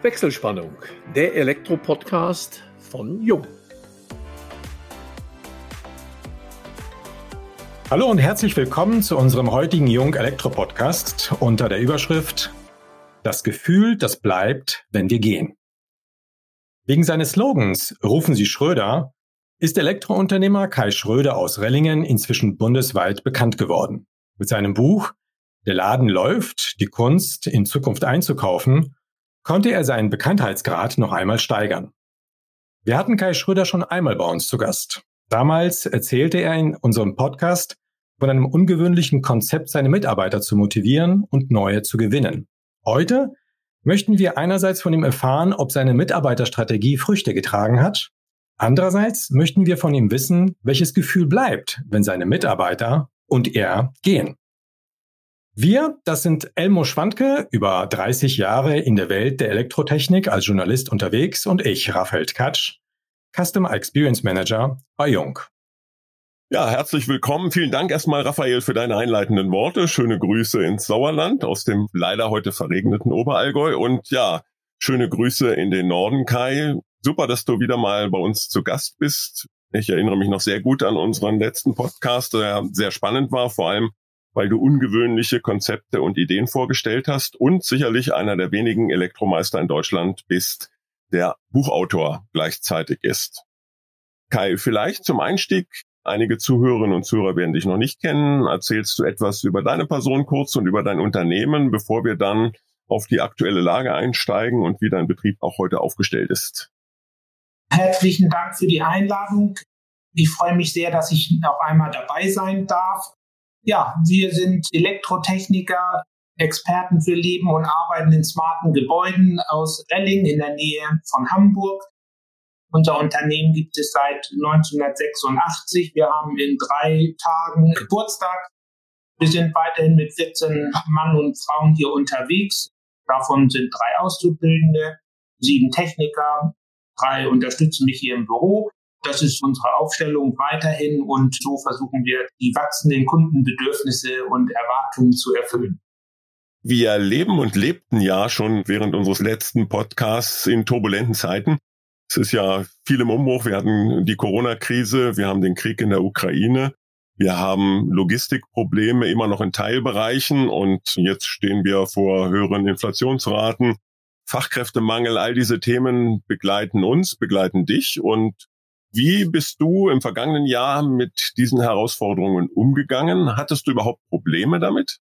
Wechselspannung, der Elektro-Podcast von Jung. Hallo und herzlich willkommen zu unserem heutigen Jung Elektro Podcast unter der Überschrift Das Gefühl, das bleibt, wenn wir gehen. Wegen seines Slogans Rufen Sie Schröder ist Elektrounternehmer Kai Schröder aus Rellingen inzwischen bundesweit bekannt geworden. Mit seinem Buch Der Laden läuft, die Kunst in Zukunft einzukaufen konnte er seinen Bekanntheitsgrad noch einmal steigern. Wir hatten Kai Schröder schon einmal bei uns zu Gast. Damals erzählte er in unserem Podcast von einem ungewöhnlichen Konzept, seine Mitarbeiter zu motivieren und neue zu gewinnen. Heute möchten wir einerseits von ihm erfahren, ob seine Mitarbeiterstrategie Früchte getragen hat. Andererseits möchten wir von ihm wissen, welches Gefühl bleibt, wenn seine Mitarbeiter und er gehen. Wir, das sind Elmo Schwandke, über 30 Jahre in der Welt der Elektrotechnik als Journalist unterwegs und ich, Raphael Katsch, Customer Experience Manager bei Jung. Ja, herzlich willkommen. Vielen Dank erstmal, Raphael, für deine einleitenden Worte. Schöne Grüße ins Sauerland aus dem leider heute verregneten Oberallgäu und ja, schöne Grüße in den Norden, Kai. Super, dass du wieder mal bei uns zu Gast bist. Ich erinnere mich noch sehr gut an unseren letzten Podcast, der sehr spannend war, vor allem weil du ungewöhnliche Konzepte und Ideen vorgestellt hast und sicherlich einer der wenigen Elektromeister in Deutschland bist, der Buchautor gleichzeitig ist. Kai, vielleicht zum Einstieg, einige Zuhörerinnen und Zuhörer werden dich noch nicht kennen. Erzählst du etwas über deine Person kurz und über dein Unternehmen, bevor wir dann auf die aktuelle Lage einsteigen und wie dein Betrieb auch heute aufgestellt ist? Herzlichen Dank für die Einladung. Ich freue mich sehr, dass ich auch einmal dabei sein darf. Ja, wir sind Elektrotechniker, Experten für Leben und Arbeiten in smarten Gebäuden aus Relling in der Nähe von Hamburg. Unser Unternehmen gibt es seit 1986. Wir haben in drei Tagen Geburtstag. Wir sind weiterhin mit 14 Mann und Frauen hier unterwegs. Davon sind drei Auszubildende, sieben Techniker, drei unterstützen mich hier im Büro. Das ist unsere Aufstellung weiterhin und so versuchen wir, die wachsenden Kundenbedürfnisse und Erwartungen zu erfüllen. Wir leben und lebten ja schon während unseres letzten Podcasts in turbulenten Zeiten. Es ist ja viel im Umbruch. Wir hatten die Corona-Krise, wir haben den Krieg in der Ukraine, wir haben Logistikprobleme immer noch in Teilbereichen und jetzt stehen wir vor höheren Inflationsraten. Fachkräftemangel, all diese Themen begleiten uns, begleiten dich und wie bist du im vergangenen Jahr mit diesen Herausforderungen umgegangen? Hattest du überhaupt Probleme damit?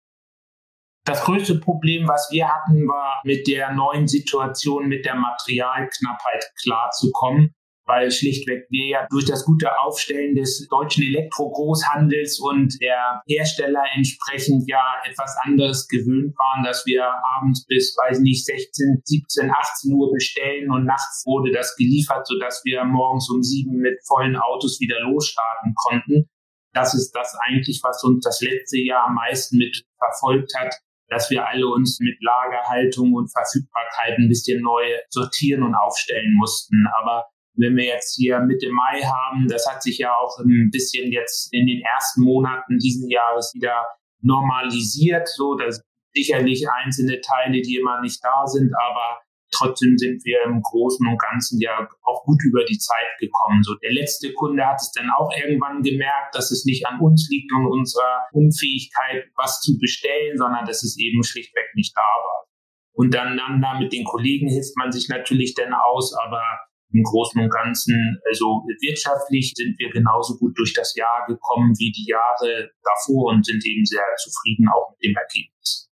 Das größte Problem, was wir hatten, war mit der neuen Situation mit der Materialknappheit klarzukommen weil schlichtweg wir ja durch das gute Aufstellen des deutschen Elektrogroßhandels und der Hersteller entsprechend ja etwas anderes gewöhnt waren, dass wir abends bis, weiß nicht, 16, 17, 18 Uhr bestellen und nachts wurde das geliefert, sodass wir morgens um sieben mit vollen Autos wieder losstarten konnten. Das ist das eigentlich, was uns das letzte Jahr am meisten mit verfolgt hat, dass wir alle uns mit Lagerhaltung und Verfügbarkeit ein bisschen neu sortieren und aufstellen mussten. Aber wenn wir jetzt hier Mitte Mai haben, das hat sich ja auch ein bisschen jetzt in den ersten Monaten diesen Jahres wieder normalisiert, so dass sicherlich einzelne Teile, die immer nicht da sind, aber trotzdem sind wir im Großen und Ganzen ja auch gut über die Zeit gekommen. So der letzte Kunde hat es dann auch irgendwann gemerkt, dass es nicht an uns liegt und unserer Unfähigkeit, was zu bestellen, sondern dass es eben schlichtweg nicht da war. Und dann, dann da mit den Kollegen hilft man sich natürlich dann aus, aber im Großen und Ganzen, also wirtschaftlich sind wir genauso gut durch das Jahr gekommen wie die Jahre davor und sind eben sehr zufrieden auch mit dem Ergebnis.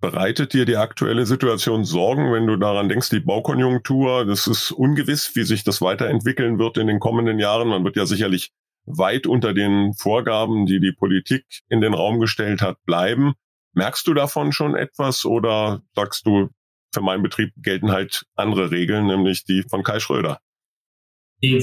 Bereitet dir die aktuelle Situation Sorgen, wenn du daran denkst, die Baukonjunktur, das ist ungewiss, wie sich das weiterentwickeln wird in den kommenden Jahren. Man wird ja sicherlich weit unter den Vorgaben, die die Politik in den Raum gestellt hat, bleiben. Merkst du davon schon etwas oder sagst du, für meinen Betrieb gelten halt andere Regeln, nämlich die von Kai Schröder.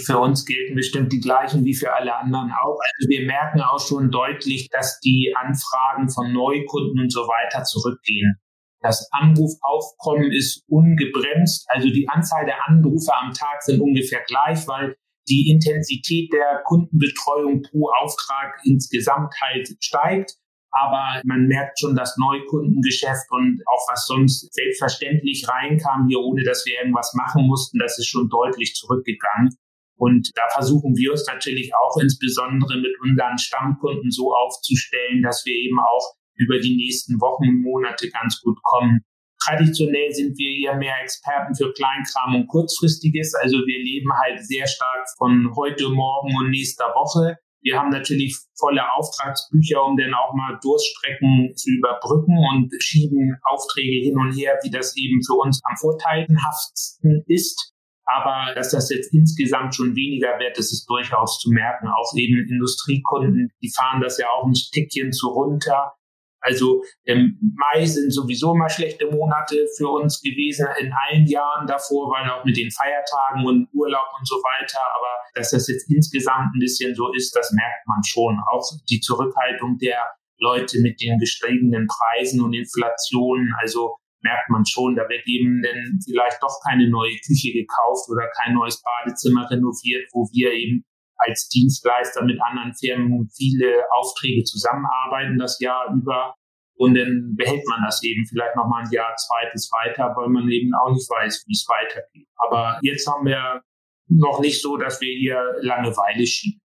Für uns gelten bestimmt die gleichen wie für alle anderen auch. Also wir merken auch schon deutlich, dass die Anfragen von Neukunden und so weiter zurückgehen. Das Anrufaufkommen ist ungebremst. Also die Anzahl der Anrufe am Tag sind ungefähr gleich, weil die Intensität der Kundenbetreuung pro Auftrag insgesamt halt steigt. Aber man merkt schon das Neukundengeschäft und auch was sonst selbstverständlich reinkam hier, ohne dass wir irgendwas machen mussten, das ist schon deutlich zurückgegangen. Und da versuchen wir uns natürlich auch insbesondere mit unseren Stammkunden so aufzustellen, dass wir eben auch über die nächsten Wochen und Monate ganz gut kommen. Traditionell sind wir eher mehr Experten für Kleinkram und Kurzfristiges. Also wir leben halt sehr stark von heute, morgen und nächster Woche. Wir haben natürlich volle Auftragsbücher, um dann auch mal Durststrecken zu überbrücken und schieben Aufträge hin und her, wie das eben für uns am vorteilhaftsten ist. Aber dass das jetzt insgesamt schon weniger wird, das ist durchaus zu merken. Auch eben Industriekunden, die fahren das ja auch ein Stückchen zu runter. Also im Mai sind sowieso mal schlechte Monate für uns gewesen in allen Jahren davor, weil auch mit den Feiertagen und Urlaub und so weiter. Aber dass das jetzt insgesamt ein bisschen so ist, das merkt man schon. Auch die Zurückhaltung der Leute mit den gestiegenen Preisen und Inflationen. Also merkt man schon, da wird eben dann vielleicht doch keine neue Küche gekauft oder kein neues Badezimmer renoviert, wo wir eben als Dienstleister mit anderen Firmen viele Aufträge zusammenarbeiten das Jahr über. Und dann behält man das eben vielleicht noch mal ein Jahr, zweites weiter, weil man eben auch nicht weiß, wie es weitergeht. Aber jetzt haben wir noch nicht so, dass wir hier Langeweile schieben.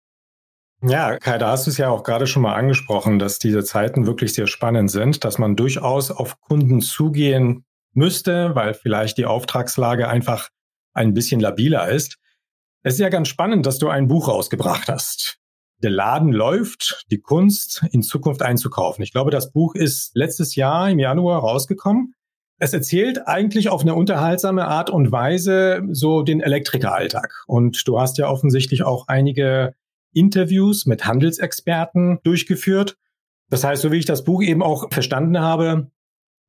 Ja, Kai, da hast du es ja auch gerade schon mal angesprochen, dass diese Zeiten wirklich sehr spannend sind, dass man durchaus auf Kunden zugehen müsste, weil vielleicht die Auftragslage einfach ein bisschen labiler ist. Es ist ja ganz spannend, dass du ein Buch rausgebracht hast. Der Laden läuft, die Kunst in Zukunft einzukaufen. Ich glaube, das Buch ist letztes Jahr im Januar rausgekommen. Es erzählt eigentlich auf eine unterhaltsame Art und Weise so den Elektrikeralltag. Und du hast ja offensichtlich auch einige Interviews mit Handelsexperten durchgeführt. Das heißt, so wie ich das Buch eben auch verstanden habe,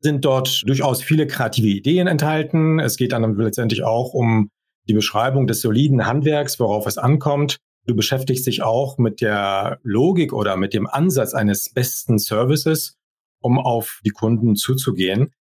sind dort durchaus viele kreative Ideen enthalten. Es geht dann letztendlich auch um die Beschreibung des soliden Handwerks, worauf es ankommt. Du beschäftigst dich auch mit der Logik oder mit dem Ansatz eines besten Services, um auf die Kunden zuzugehen.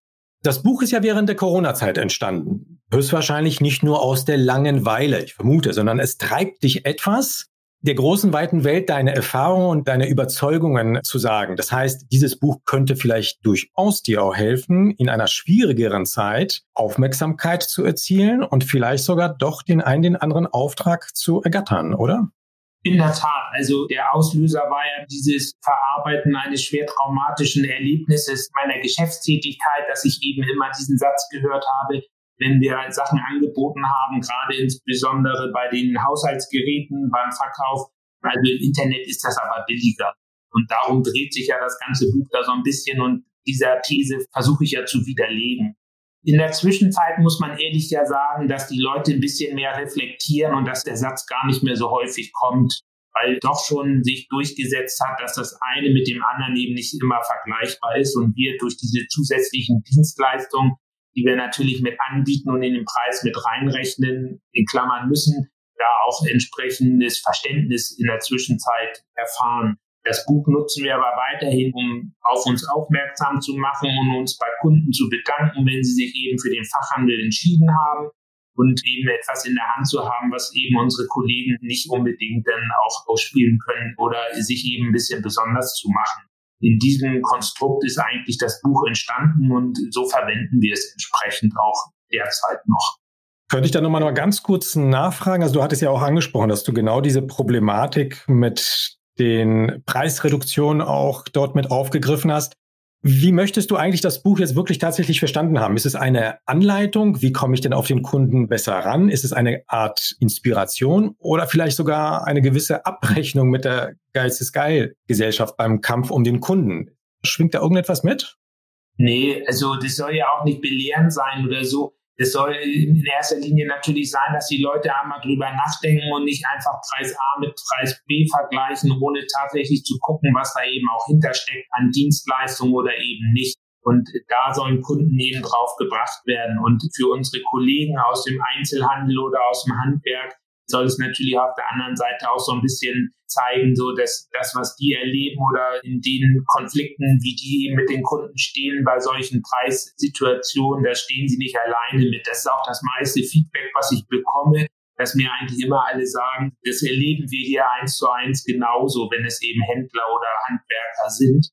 Das Buch ist ja während der Corona-Zeit entstanden. Höchstwahrscheinlich nicht nur aus der Langenweile, ich vermute, sondern es treibt dich etwas, der großen, weiten Welt deine Erfahrungen und deine Überzeugungen zu sagen. Das heißt, dieses Buch könnte vielleicht durchaus dir auch helfen, in einer schwierigeren Zeit Aufmerksamkeit zu erzielen und vielleicht sogar doch den einen, den anderen Auftrag zu ergattern, oder? In der Tat, also der Auslöser war ja dieses Verarbeiten eines schwer traumatischen Erlebnisses meiner Geschäftstätigkeit, dass ich eben immer diesen Satz gehört habe, wenn wir Sachen angeboten haben, gerade insbesondere bei den Haushaltsgeräten, beim Verkauf. Also im Internet ist das aber billiger. Und darum dreht sich ja das ganze Buch da so ein bisschen und dieser These versuche ich ja zu widerlegen. In der Zwischenzeit muss man ehrlich ja sagen, dass die Leute ein bisschen mehr reflektieren und dass der Satz gar nicht mehr so häufig kommt, weil doch schon sich durchgesetzt hat, dass das eine mit dem anderen eben nicht immer vergleichbar ist und wir durch diese zusätzlichen Dienstleistungen die wir natürlich mit anbieten und in den Preis mit reinrechnen, in Klammern müssen, da auch entsprechendes Verständnis in der Zwischenzeit erfahren. Das Buch nutzen wir aber weiterhin, um auf uns aufmerksam zu machen und uns bei Kunden zu bedanken, wenn sie sich eben für den Fachhandel entschieden haben und eben etwas in der Hand zu haben, was eben unsere Kollegen nicht unbedingt dann auch ausspielen können oder sich eben ein bisschen besonders zu machen in diesem Konstrukt ist eigentlich das Buch entstanden und so verwenden wir es entsprechend auch derzeit noch. Könnte ich da nochmal noch ganz kurz nachfragen? Also du hattest ja auch angesprochen, dass du genau diese Problematik mit den Preisreduktionen auch dort mit aufgegriffen hast. Wie möchtest du eigentlich das Buch jetzt wirklich tatsächlich verstanden haben? Ist es eine Anleitung? Wie komme ich denn auf den Kunden besser ran? Ist es eine Art Inspiration oder vielleicht sogar eine gewisse Abrechnung mit der Geiz ist geil Gesellschaft beim Kampf um den Kunden? Schwingt da irgendetwas mit? Nee, also das soll ja auch nicht belehrend sein oder so. Es soll in erster Linie natürlich sein, dass die Leute einmal drüber nachdenken und nicht einfach Preis A mit Preis B vergleichen, ohne tatsächlich zu gucken, was da eben auch hintersteckt an Dienstleistungen oder eben nicht. Und da sollen Kunden eben drauf gebracht werden. Und für unsere Kollegen aus dem Einzelhandel oder aus dem Handwerk soll es natürlich auf der anderen Seite auch so ein bisschen zeigen, so dass das, was die erleben oder in den Konflikten, wie die mit den Kunden stehen bei solchen Preissituationen, da stehen sie nicht alleine mit. Das ist auch das meiste Feedback, was ich bekomme, dass mir eigentlich immer alle sagen, das erleben wir hier eins zu eins genauso, wenn es eben Händler oder Handwerker sind.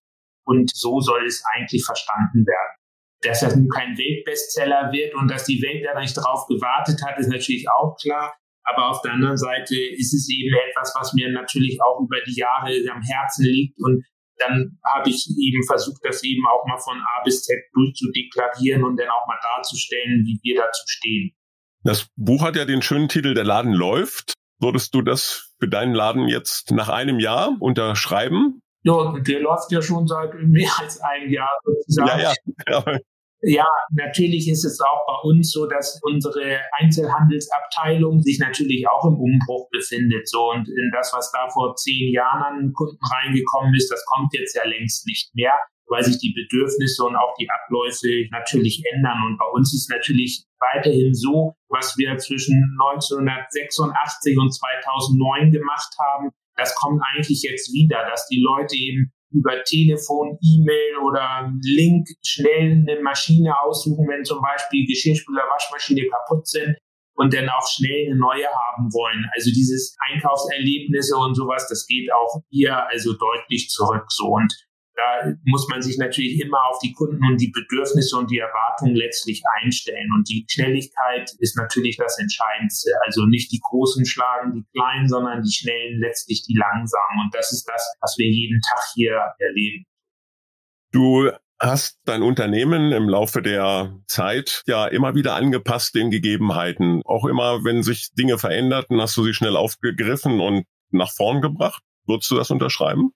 Und so soll es eigentlich verstanden werden. Dass das nun kein Weltbestseller wird und dass die Welt da nicht drauf gewartet hat, ist natürlich auch klar. Aber auf der anderen Seite ist es eben etwas, was mir natürlich auch über die Jahre am Herzen liegt. Und dann habe ich eben versucht, das eben auch mal von A bis Z durchzudeklarieren und dann auch mal darzustellen, wie wir dazu stehen. Das Buch hat ja den schönen Titel Der Laden läuft. Würdest du das für deinen Laden jetzt nach einem Jahr unterschreiben? Ja, der läuft ja schon seit mehr als einem Jahr sozusagen. Ja, ja. Ja, natürlich ist es auch bei uns so, dass unsere Einzelhandelsabteilung sich natürlich auch im Umbruch befindet. So und in das, was da vor zehn Jahren an Kunden reingekommen ist, das kommt jetzt ja längst nicht mehr, weil sich die Bedürfnisse und auch die Abläufe natürlich ändern. Und bei uns ist natürlich weiterhin so, was wir zwischen 1986 und 2009 gemacht haben, das kommt eigentlich jetzt wieder, dass die Leute eben über Telefon, E-Mail oder Link schnell eine Maschine aussuchen, wenn zum Beispiel Geschirrspüler, Waschmaschine kaputt sind und dann auch schnell eine neue haben wollen. Also dieses Einkaufserlebnisse und sowas, das geht auch hier also deutlich zurück so. Und da muss man sich natürlich immer auf die Kunden und die Bedürfnisse und die Erwartungen letztlich einstellen. Und die Schnelligkeit ist natürlich das Entscheidendste. Also nicht die Großen schlagen die Kleinen, sondern die Schnellen letztlich die Langsamen. Und das ist das, was wir jeden Tag hier erleben. Du hast dein Unternehmen im Laufe der Zeit ja immer wieder angepasst den Gegebenheiten. Auch immer, wenn sich Dinge veränderten, hast du sie schnell aufgegriffen und nach vorn gebracht. Würdest du das unterschreiben?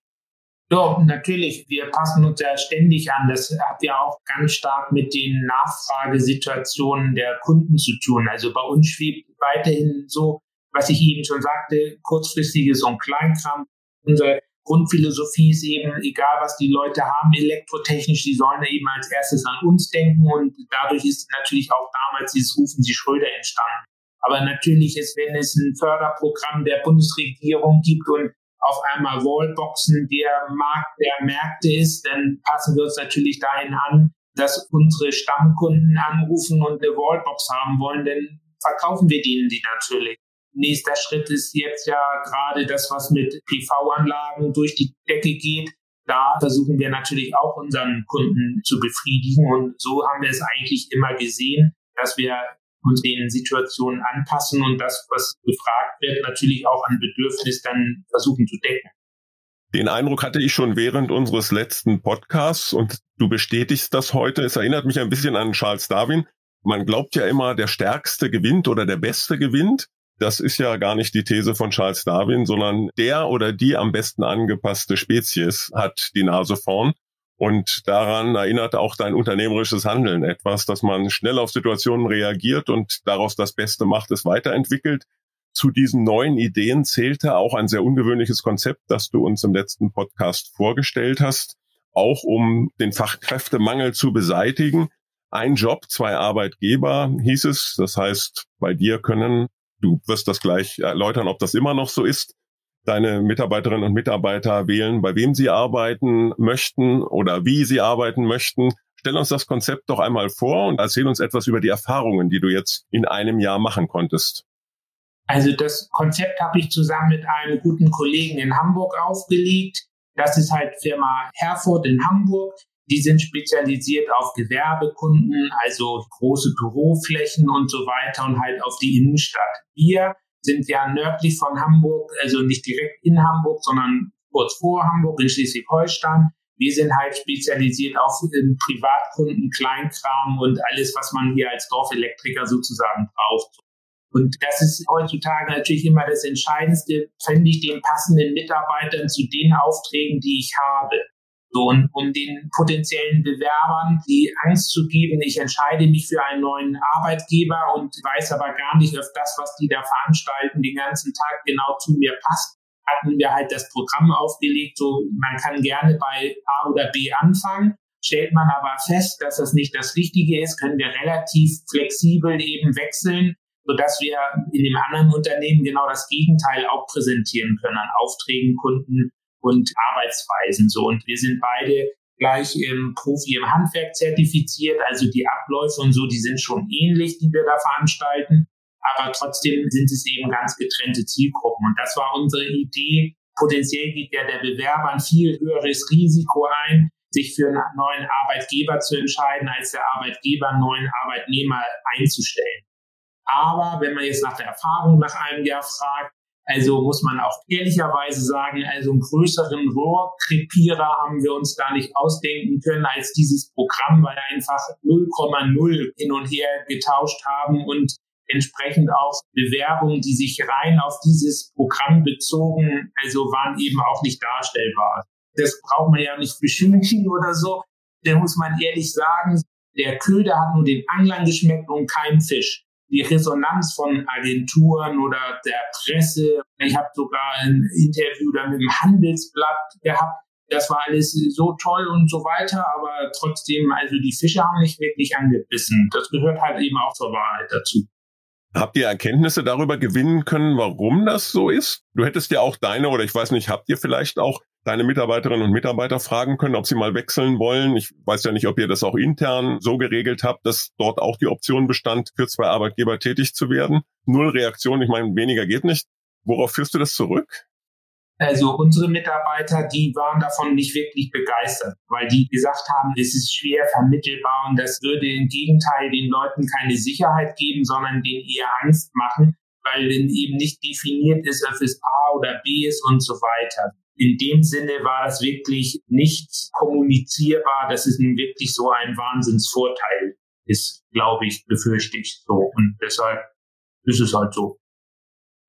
Doch, natürlich. Wir passen uns ja ständig an. Das hat ja auch ganz stark mit den Nachfragesituationen der Kunden zu tun. Also bei uns schwebt weiterhin so, was ich eben schon sagte, kurzfristiges und Kleinkram. Unsere Grundphilosophie ist eben, egal was die Leute haben, elektrotechnisch, die sollen eben als erstes an uns denken und dadurch ist natürlich auch damals dieses Rufen Sie Schröder entstanden. Aber natürlich ist, wenn es ein Förderprogramm der Bundesregierung gibt und auf einmal Wallboxen der Markt der Märkte ist, dann passen wir uns natürlich dahin an, dass unsere Stammkunden anrufen und eine Wallbox haben wollen, denn verkaufen wir denen die natürlich. Nächster Schritt ist jetzt ja gerade das, was mit PV-Anlagen durch die Decke geht. Da versuchen wir natürlich auch unseren Kunden zu befriedigen. Und so haben wir es eigentlich immer gesehen, dass wir uns den Situationen anpassen und das, was gefragt wird, natürlich auch an Bedürfnis dann versuchen zu decken. Den Eindruck hatte ich schon während unseres letzten Podcasts und du bestätigst das heute. Es erinnert mich ein bisschen an Charles Darwin. Man glaubt ja immer, der Stärkste gewinnt oder der Beste gewinnt. Das ist ja gar nicht die These von Charles Darwin, sondern der oder die am besten angepasste Spezies hat die Nase vorn. Und daran erinnert auch dein unternehmerisches Handeln etwas, dass man schnell auf Situationen reagiert und daraus das Beste macht, es weiterentwickelt. Zu diesen neuen Ideen zählte auch ein sehr ungewöhnliches Konzept, das du uns im letzten Podcast vorgestellt hast, auch um den Fachkräftemangel zu beseitigen. Ein Job, zwei Arbeitgeber hieß es. Das heißt, bei dir können, du wirst das gleich erläutern, ob das immer noch so ist, deine Mitarbeiterinnen und Mitarbeiter wählen, bei wem sie arbeiten möchten oder wie sie arbeiten möchten. Stell uns das Konzept doch einmal vor und erzähl uns etwas über die Erfahrungen, die du jetzt in einem Jahr machen konntest. Also das Konzept habe ich zusammen mit einem guten Kollegen in Hamburg aufgelegt. Das ist halt Firma Herford in Hamburg. Die sind spezialisiert auf Gewerbekunden, also große Büroflächen und so weiter und halt auf die Innenstadt. Wir sind ja nördlich von Hamburg, also nicht direkt in Hamburg, sondern kurz vor Hamburg in Schleswig-Holstein. Wir sind halt spezialisiert auf ähm, Privatkunden, Kleinkram und alles, was man hier als Dorfelektriker sozusagen braucht. Und das ist heutzutage natürlich immer das Entscheidendste, fände ich den passenden Mitarbeitern zu den Aufträgen, die ich habe. So, und um den potenziellen Bewerbern die Angst zu geben, ich entscheide mich für einen neuen Arbeitgeber und weiß aber gar nicht, ob das, was die da veranstalten, den ganzen Tag genau zu mir passt, hatten wir halt das Programm aufgelegt, so man kann gerne bei A oder B anfangen. Stellt man aber fest, dass das nicht das Richtige ist, können wir relativ flexibel eben wechseln, sodass wir in dem anderen Unternehmen genau das Gegenteil auch präsentieren können an Aufträgen, Kunden und Arbeitsweisen so. Und wir sind beide gleich im Profi im Handwerk zertifiziert, also die Abläufe und so, die sind schon ähnlich, die wir da veranstalten, aber trotzdem sind es eben ganz getrennte Zielgruppen. Und das war unsere Idee. Potenziell geht ja der Bewerber ein viel höheres Risiko ein, sich für einen neuen Arbeitgeber zu entscheiden, als der Arbeitgeber einen neuen Arbeitnehmer einzustellen. Aber wenn man jetzt nach der Erfahrung nach einem Jahr fragt, also muss man auch ehrlicherweise sagen, also einen größeren Rohrkrepierer haben wir uns gar nicht ausdenken können als dieses Programm, weil einfach 0,0 hin und her getauscht haben und entsprechend auch Bewerbungen, die sich rein auf dieses Programm bezogen, also waren eben auch nicht darstellbar. Das braucht man ja nicht beschönigen oder so. Da muss man ehrlich sagen, der Köder hat nur den Anglern geschmeckt und kein Fisch die Resonanz von Agenturen oder der Presse. Ich habe sogar ein Interview da mit dem Handelsblatt gehabt. Das war alles so toll und so weiter, aber trotzdem, also die Fische haben nicht wirklich angebissen. Das gehört halt eben auch zur Wahrheit dazu. Habt ihr Erkenntnisse darüber gewinnen können, warum das so ist? Du hättest ja auch deine, oder ich weiß nicht, habt ihr vielleicht auch deine Mitarbeiterinnen und Mitarbeiter fragen können, ob sie mal wechseln wollen? Ich weiß ja nicht, ob ihr das auch intern so geregelt habt, dass dort auch die Option bestand, für zwei Arbeitgeber tätig zu werden. Null Reaktion, ich meine, weniger geht nicht. Worauf führst du das zurück? Also unsere Mitarbeiter, die waren davon nicht wirklich begeistert, weil die gesagt haben, es ist schwer vermittelbar und das würde im Gegenteil den Leuten keine Sicherheit geben, sondern denen eher Angst machen, weil dann eben nicht definiert ist, ob es A oder B ist und so weiter. In dem Sinne war das wirklich nicht kommunizierbar, dass es nun wirklich so ein Wahnsinnsvorteil ist, glaube ich, befürchte ich so. Und deshalb ist es halt so.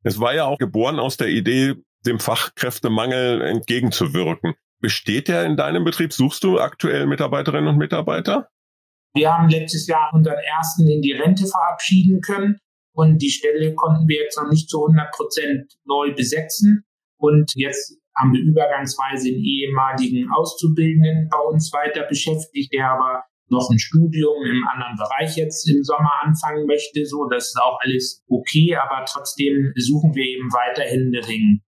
Es war ja auch geboren aus der Idee, dem Fachkräftemangel entgegenzuwirken. Besteht der in deinem Betrieb? Suchst du aktuell Mitarbeiterinnen und Mitarbeiter? Wir haben letztes Jahr unseren ersten in die Rente verabschieden können und die Stelle konnten wir jetzt noch nicht zu 100 Prozent neu besetzen. Und jetzt haben wir übergangsweise einen ehemaligen Auszubildenden bei uns weiter beschäftigt, der aber noch ein Studium im anderen Bereich jetzt im Sommer anfangen möchte. So, das ist auch alles okay, aber trotzdem suchen wir eben weiterhin den.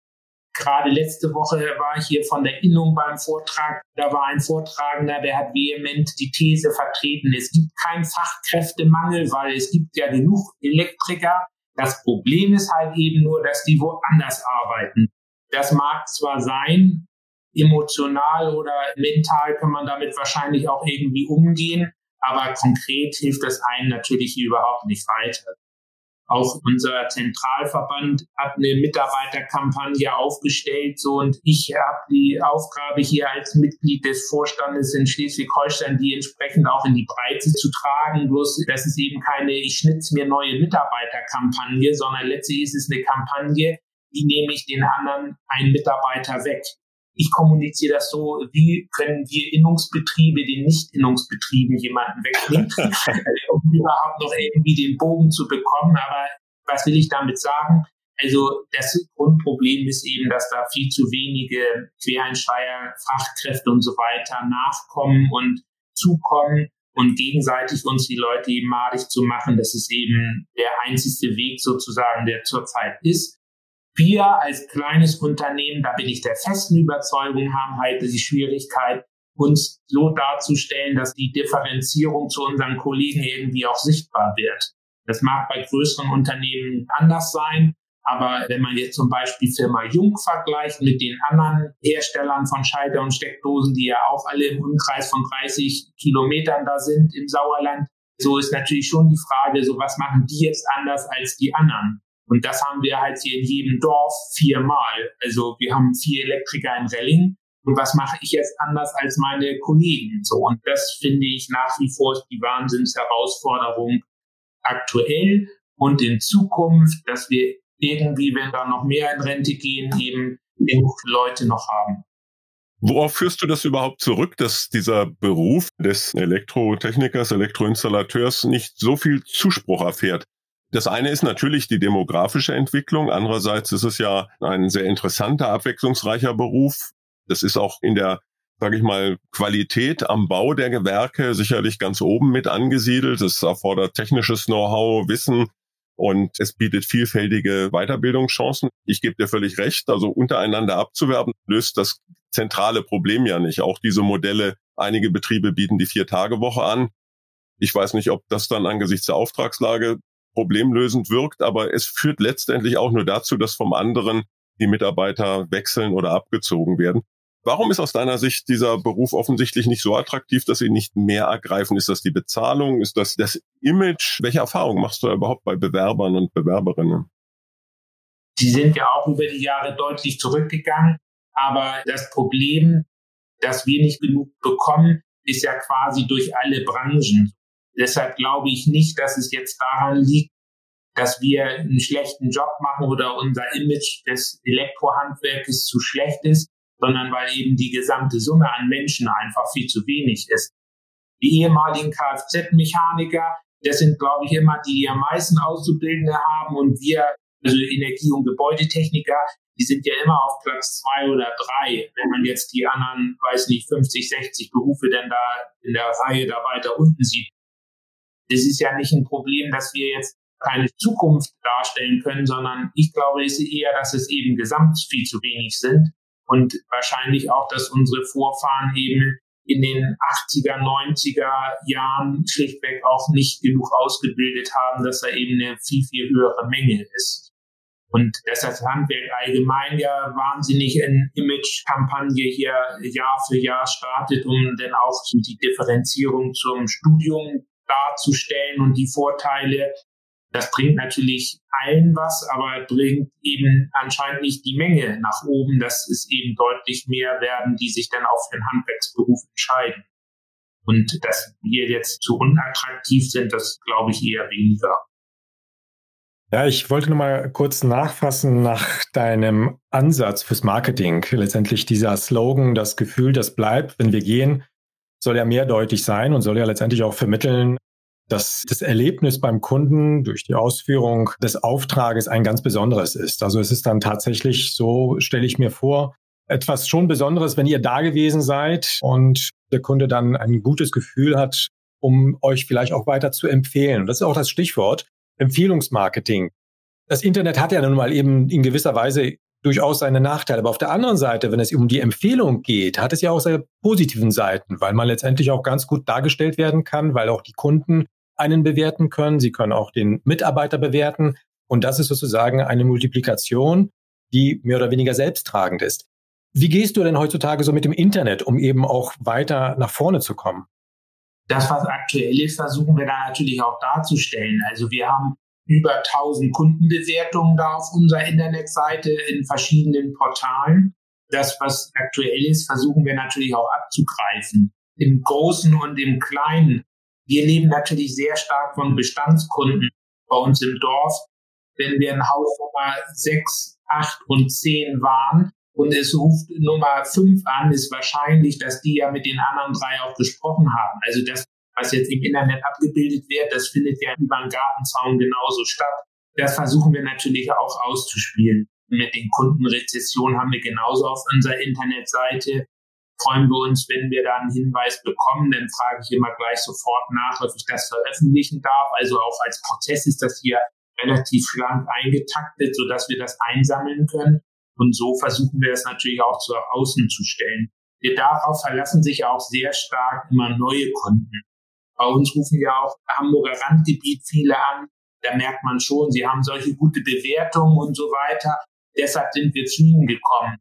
Gerade letzte Woche war ich hier von der Innung beim Vortrag. Da war ein Vortragender, der hat vehement die These vertreten, es gibt keinen Fachkräftemangel, weil es gibt ja genug Elektriker. Das Problem ist halt eben nur, dass die woanders arbeiten. Das mag zwar sein, emotional oder mental kann man damit wahrscheinlich auch irgendwie umgehen, aber konkret hilft das einen natürlich überhaupt nicht weiter. Auch unser Zentralverband hat eine Mitarbeiterkampagne aufgestellt, so und ich habe die Aufgabe hier als Mitglied des Vorstandes in Schleswig-Holstein, die entsprechend auch in die Breite zu tragen. Bloß, das ist eben keine, ich schnitz mir neue Mitarbeiterkampagne, sondern letztlich ist es eine Kampagne, die nehme ich den anderen einen Mitarbeiter weg ich kommuniziere das so, wie können wir Innungsbetriebe den Nicht-Innungsbetrieben jemanden wegnehmen, um überhaupt noch irgendwie den Bogen zu bekommen. Aber was will ich damit sagen? Also das Grundproblem ist eben, dass da viel zu wenige Quereinsteiger, Fachkräfte und so weiter nachkommen und zukommen und gegenseitig uns die Leute eben madig zu machen. Das ist eben der einzigste Weg sozusagen, der zurzeit ist. Wir als kleines Unternehmen, da bin ich der festen Überzeugung, haben halt die Schwierigkeit, uns so darzustellen, dass die Differenzierung zu unseren Kollegen irgendwie auch sichtbar wird. Das mag bei größeren Unternehmen anders sein, aber wenn man jetzt zum Beispiel Firma Jung vergleicht mit den anderen Herstellern von Schalter und Steckdosen, die ja auch alle im Umkreis von 30 Kilometern da sind im Sauerland, so ist natürlich schon die Frage, so was machen die jetzt anders als die anderen? Und das haben wir halt hier in jedem Dorf viermal. Also wir haben vier Elektriker in Relling. Und was mache ich jetzt anders als meine Kollegen? So. Und das finde ich nach wie vor die Wahnsinnsherausforderung aktuell und in Zukunft, dass wir irgendwie, wenn da noch mehr in Rente gehen, eben genug Leute noch haben. Worauf führst du das überhaupt zurück, dass dieser Beruf des Elektrotechnikers, Elektroinstallateurs nicht so viel Zuspruch erfährt? Das eine ist natürlich die demografische Entwicklung. Andererseits ist es ja ein sehr interessanter, abwechslungsreicher Beruf. Das ist auch in der, sage ich mal, Qualität am Bau der Gewerke sicherlich ganz oben mit angesiedelt. Es erfordert technisches Know-how, Wissen und es bietet vielfältige Weiterbildungschancen. Ich gebe dir völlig recht. Also untereinander abzuwerben löst das zentrale Problem ja nicht. Auch diese Modelle, einige Betriebe bieten die Vier-Tage-Woche an. Ich weiß nicht, ob das dann angesichts der Auftragslage problemlösend wirkt, aber es führt letztendlich auch nur dazu, dass vom anderen die Mitarbeiter wechseln oder abgezogen werden. Warum ist aus deiner Sicht dieser Beruf offensichtlich nicht so attraktiv, dass sie nicht mehr ergreifen? Ist das die Bezahlung? Ist das das Image? Welche Erfahrungen machst du überhaupt bei Bewerbern und Bewerberinnen? Die sind ja auch über die Jahre deutlich zurückgegangen. Aber das Problem, dass wir nicht genug bekommen, ist ja quasi durch alle Branchen. Deshalb glaube ich nicht, dass es jetzt daran liegt, dass wir einen schlechten Job machen oder unser Image des Elektrohandwerkes zu schlecht ist, sondern weil eben die gesamte Summe an Menschen einfach viel zu wenig ist. Die ehemaligen Kfz-Mechaniker, das sind, glaube ich, immer die, die am meisten Auszubildende haben und wir, also Energie- und Gebäudetechniker, die sind ja immer auf Platz zwei oder drei. Wenn man jetzt die anderen, weiß nicht, 50, 60 Berufe denn da in der Reihe da weiter unten sieht. Das ist ja nicht ein Problem, dass wir jetzt keine Zukunft darstellen können, sondern ich glaube, es ist eher, dass es eben gesamt viel zu wenig sind und wahrscheinlich auch, dass unsere Vorfahren eben in den 80er, 90er Jahren schlichtweg auch nicht genug ausgebildet haben, dass da eben eine viel, viel höhere Menge ist. Und dass das Handwerk allgemein ja wahnsinnig in Image-Kampagne hier Jahr für Jahr startet, um dann auch die Differenzierung zum Studium darzustellen und die Vorteile das bringt natürlich allen was, aber bringt eben anscheinend nicht die Menge nach oben, dass es eben deutlich mehr werden, die sich dann für den Handwerksberuf entscheiden. Und dass wir jetzt zu unattraktiv sind, das glaube ich eher weniger. Ja, ich wollte nur mal kurz nachfassen nach deinem Ansatz fürs Marketing. Letztendlich dieser Slogan, das Gefühl, das bleibt, wenn wir gehen, soll ja mehrdeutig sein und soll ja letztendlich auch vermitteln, dass das Erlebnis beim Kunden durch die Ausführung des Auftrages ein ganz besonderes ist. Also es ist dann tatsächlich so, stelle ich mir vor, etwas schon Besonderes, wenn ihr da gewesen seid und der Kunde dann ein gutes Gefühl hat, um euch vielleicht auch weiter zu empfehlen. Und das ist auch das Stichwort Empfehlungsmarketing. Das Internet hat ja nun mal eben in gewisser Weise durchaus seine Nachteile. Aber auf der anderen Seite, wenn es um die Empfehlung geht, hat es ja auch seine positiven Seiten, weil man letztendlich auch ganz gut dargestellt werden kann, weil auch die Kunden einen bewerten können. Sie können auch den Mitarbeiter bewerten. Und das ist sozusagen eine Multiplikation, die mehr oder weniger selbsttragend ist. Wie gehst du denn heutzutage so mit dem Internet, um eben auch weiter nach vorne zu kommen? Das, was aktuell ist, versuchen wir da natürlich auch darzustellen. Also wir haben über 1000 Kundenbewertungen da auf unserer Internetseite in verschiedenen Portalen. Das, was aktuell ist, versuchen wir natürlich auch abzugreifen. Im Großen und im Kleinen wir leben natürlich sehr stark von Bestandskunden bei uns im Dorf. Wenn wir ein Haus Nummer 6, 8 und 10 waren und es ruft Nummer 5 an, ist wahrscheinlich, dass die ja mit den anderen drei auch gesprochen haben. Also das, was jetzt im Internet abgebildet wird, das findet ja über den Gartenzaun genauso statt. Das versuchen wir natürlich auch auszuspielen. Mit den Kundenrezessionen haben wir genauso auf unserer Internetseite freuen wir uns, wenn wir da einen Hinweis bekommen. Dann frage ich immer gleich sofort nach, ob ich das veröffentlichen darf. Also auch als Prozess ist das hier relativ schlank eingetaktet, sodass wir das einsammeln können. Und so versuchen wir es natürlich auch zu außen zu stellen. Wir darauf verlassen sich auch sehr stark immer neue Kunden. Bei uns rufen ja auch Hamburger Randgebiet viele an. Da merkt man schon, sie haben solche gute Bewertungen und so weiter. Deshalb sind wir zu ihnen gekommen.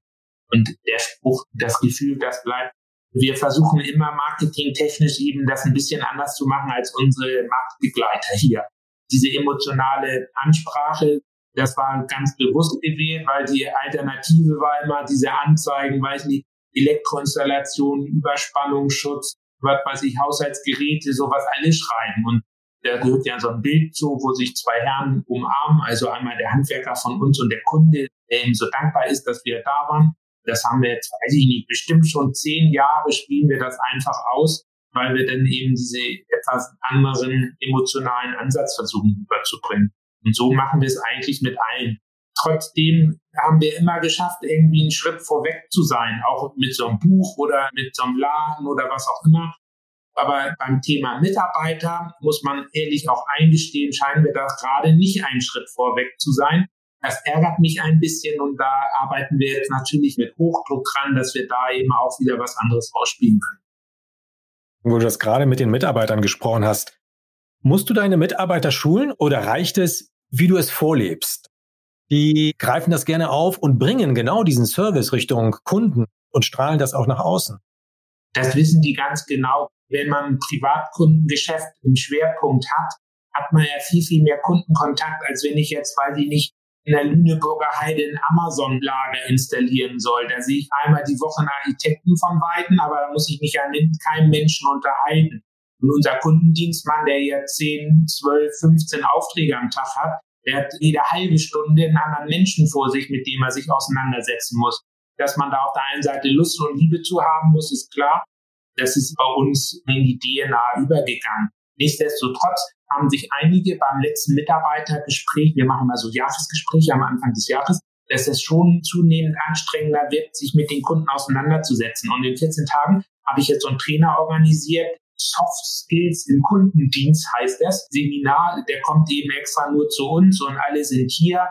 Und der Spruch, das Gefühl, das bleibt. Wir versuchen immer marketingtechnisch eben das ein bisschen anders zu machen als unsere Marktbegleiter hier. Diese emotionale Ansprache, das war ganz bewusst gewählt, weil die Alternative war immer diese Anzeigen, weiß nicht, Elektroinstallation, Überspannungsschutz, was weiß ich, Haushaltsgeräte, sowas alles schreiben. Und da gehört ja so ein Bild zu, wo sich zwei Herren umarmen, also einmal der Handwerker von uns und der Kunde, der ihm so dankbar ist, dass wir da waren. Das haben wir jetzt, weiß ich nicht, bestimmt schon zehn Jahre spielen wir das einfach aus, weil wir dann eben diese etwas anderen emotionalen Ansatz versuchen überzubringen. Und so machen wir es eigentlich mit allen. Trotzdem haben wir immer geschafft, irgendwie einen Schritt vorweg zu sein, auch mit so einem Buch oder mit so einem Laden oder was auch immer. Aber beim Thema Mitarbeiter muss man ehrlich auch eingestehen, scheinen wir da gerade nicht einen Schritt vorweg zu sein. Das ärgert mich ein bisschen und da arbeiten wir jetzt natürlich mit Hochdruck dran, dass wir da eben auch wieder was anderes ausspielen können. Wo du das gerade mit den Mitarbeitern gesprochen hast, musst du deine Mitarbeiter schulen oder reicht es, wie du es vorlebst? Die greifen das gerne auf und bringen genau diesen Service Richtung Kunden und strahlen das auch nach außen. Das wissen die ganz genau. Wenn man ein Privatkundengeschäft im Schwerpunkt hat, hat man ja viel, viel mehr Kundenkontakt, als wenn ich jetzt, weiß ich nicht, in der Lüneburger Heide ein Amazon-Lager installieren soll. Da sehe ich einmal die Woche einen Architekten von Weitem, aber da muss ich mich ja mit keinem Menschen unterhalten. Und unser Kundendienstmann, der hier 10, 12, 15 Aufträge am Tag hat, der hat jede halbe Stunde einen anderen Menschen vor sich, mit dem er sich auseinandersetzen muss. Dass man da auf der einen Seite Lust und Liebe zu haben muss, ist klar. Das ist bei uns in die DNA übergegangen. Nichtsdestotrotz haben sich einige beim letzten Mitarbeitergespräch, wir machen mal so Jahresgespräche am Anfang des Jahres, dass es schon zunehmend anstrengender wird, sich mit den Kunden auseinanderzusetzen. Und in 14 Tagen habe ich jetzt so einen Trainer organisiert, Soft Skills im Kundendienst heißt das. Seminar, der kommt eben extra nur zu uns und alle sind hier.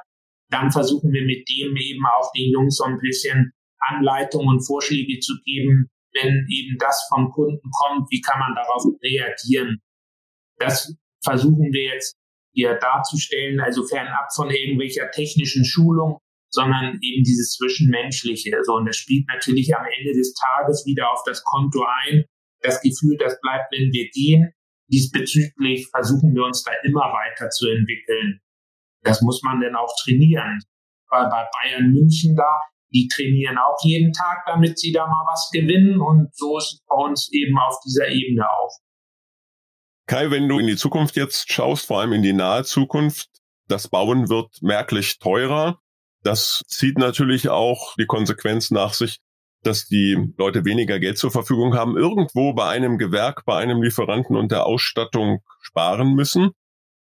Dann versuchen wir mit dem eben auch den Jungs so ein bisschen Anleitungen und Vorschläge zu geben, wenn eben das vom Kunden kommt, wie kann man darauf reagieren. Das versuchen wir jetzt hier darzustellen, also fernab von irgendwelcher technischen Schulung, sondern eben dieses Zwischenmenschliche. So, und das spielt natürlich am Ende des Tages wieder auf das Konto ein. Das Gefühl, das bleibt, wenn wir gehen. Diesbezüglich versuchen wir uns da immer weiter zu entwickeln. Das muss man dann auch trainieren. Bei, bei Bayern München da, die trainieren auch jeden Tag, damit sie da mal was gewinnen. Und so ist es bei uns eben auf dieser Ebene auch. Kai, wenn du in die Zukunft jetzt schaust, vor allem in die nahe Zukunft, das Bauen wird merklich teurer. Das zieht natürlich auch die Konsequenz nach sich, dass die Leute weniger Geld zur Verfügung haben, irgendwo bei einem Gewerk, bei einem Lieferanten und der Ausstattung sparen müssen.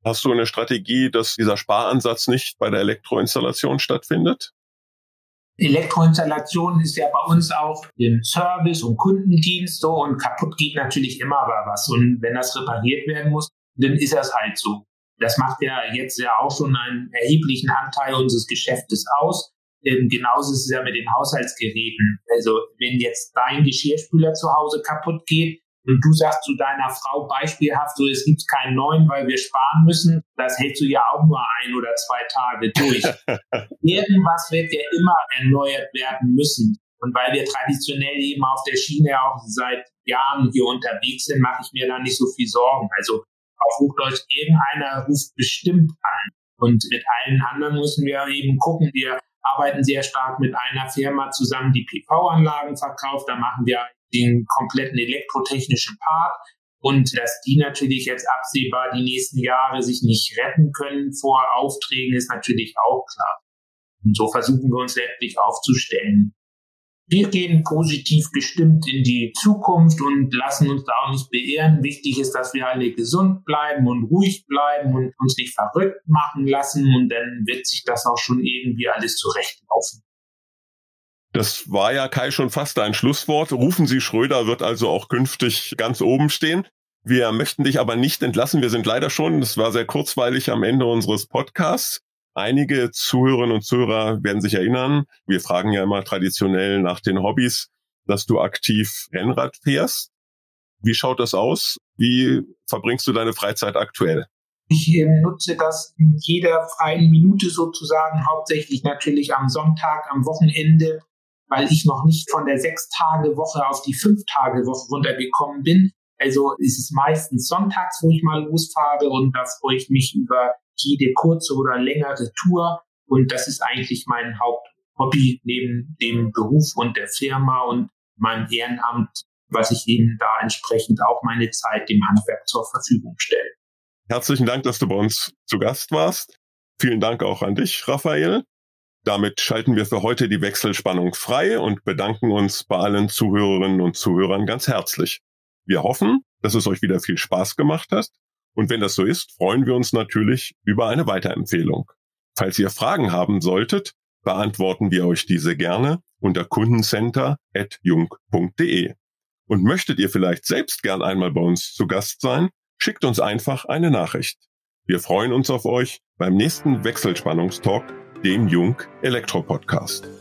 Hast du eine Strategie, dass dieser Sparansatz nicht bei der Elektroinstallation stattfindet? Elektroinstallation ist ja bei uns auch im Service und Kundendienst so und kaputt geht natürlich immer was. Und wenn das repariert werden muss, dann ist das halt so. Das macht ja jetzt ja auch schon einen erheblichen Anteil unseres Geschäftes aus. Ähm, genauso ist es ja mit den Haushaltsgeräten. Also wenn jetzt dein Geschirrspüler zu Hause kaputt geht, und du sagst zu deiner Frau beispielhaft, so es gibt keinen neuen, weil wir sparen müssen, das hältst du ja auch nur ein oder zwei Tage durch. Irgendwas wird ja immer erneuert werden müssen. Und weil wir traditionell eben auf der Schiene auch seit Jahren hier unterwegs sind, mache ich mir da nicht so viel Sorgen. Also auf Hochdeutsch, irgendeiner ruft bestimmt an. Und mit allen anderen müssen wir eben gucken. Wir arbeiten sehr stark mit einer Firma zusammen, die PV-Anlagen verkauft. Da machen wir den kompletten elektrotechnischen Part und dass die natürlich jetzt absehbar die nächsten Jahre sich nicht retten können vor Aufträgen, ist natürlich auch klar. Und so versuchen wir uns letztlich aufzustellen. Wir gehen positiv gestimmt in die Zukunft und lassen uns da auch nicht beehren. Wichtig ist, dass wir alle gesund bleiben und ruhig bleiben und uns nicht verrückt machen lassen und dann wird sich das auch schon irgendwie alles zurechtlaufen. Das war ja Kai schon fast ein Schlusswort. Rufen Sie Schröder wird also auch künftig ganz oben stehen. Wir möchten dich aber nicht entlassen. Wir sind leider schon, das war sehr kurzweilig am Ende unseres Podcasts. Einige Zuhörerinnen und Zuhörer werden sich erinnern, wir fragen ja immer traditionell nach den Hobbys, dass du aktiv Rennrad fährst. Wie schaut das aus? Wie verbringst du deine Freizeit aktuell? Ich äh, nutze das in jeder freien Minute sozusagen, hauptsächlich natürlich am Sonntag, am Wochenende weil ich noch nicht von der Sechs-Tage-Woche auf die Fünf-Tage-Woche runtergekommen bin. Also ist es meistens sonntags, wo ich mal losfahre und da freue ich mich über jede kurze oder längere Tour. Und das ist eigentlich mein Haupthobby neben dem Beruf und der Firma und meinem Ehrenamt, was ich eben da entsprechend auch meine Zeit dem Handwerk zur Verfügung stelle. Herzlichen Dank, dass du bei uns zu Gast warst. Vielen Dank auch an dich, Raphael. Damit schalten wir für heute die Wechselspannung frei und bedanken uns bei allen Zuhörerinnen und Zuhörern ganz herzlich. Wir hoffen, dass es euch wieder viel Spaß gemacht hat und wenn das so ist, freuen wir uns natürlich über eine Weiterempfehlung. Falls ihr Fragen haben solltet, beantworten wir euch diese gerne unter kundencenter.jung.de. Und möchtet ihr vielleicht selbst gern einmal bei uns zu Gast sein, schickt uns einfach eine Nachricht. Wir freuen uns auf euch beim nächsten Wechselspannungstalk dem Jung Elektro Podcast.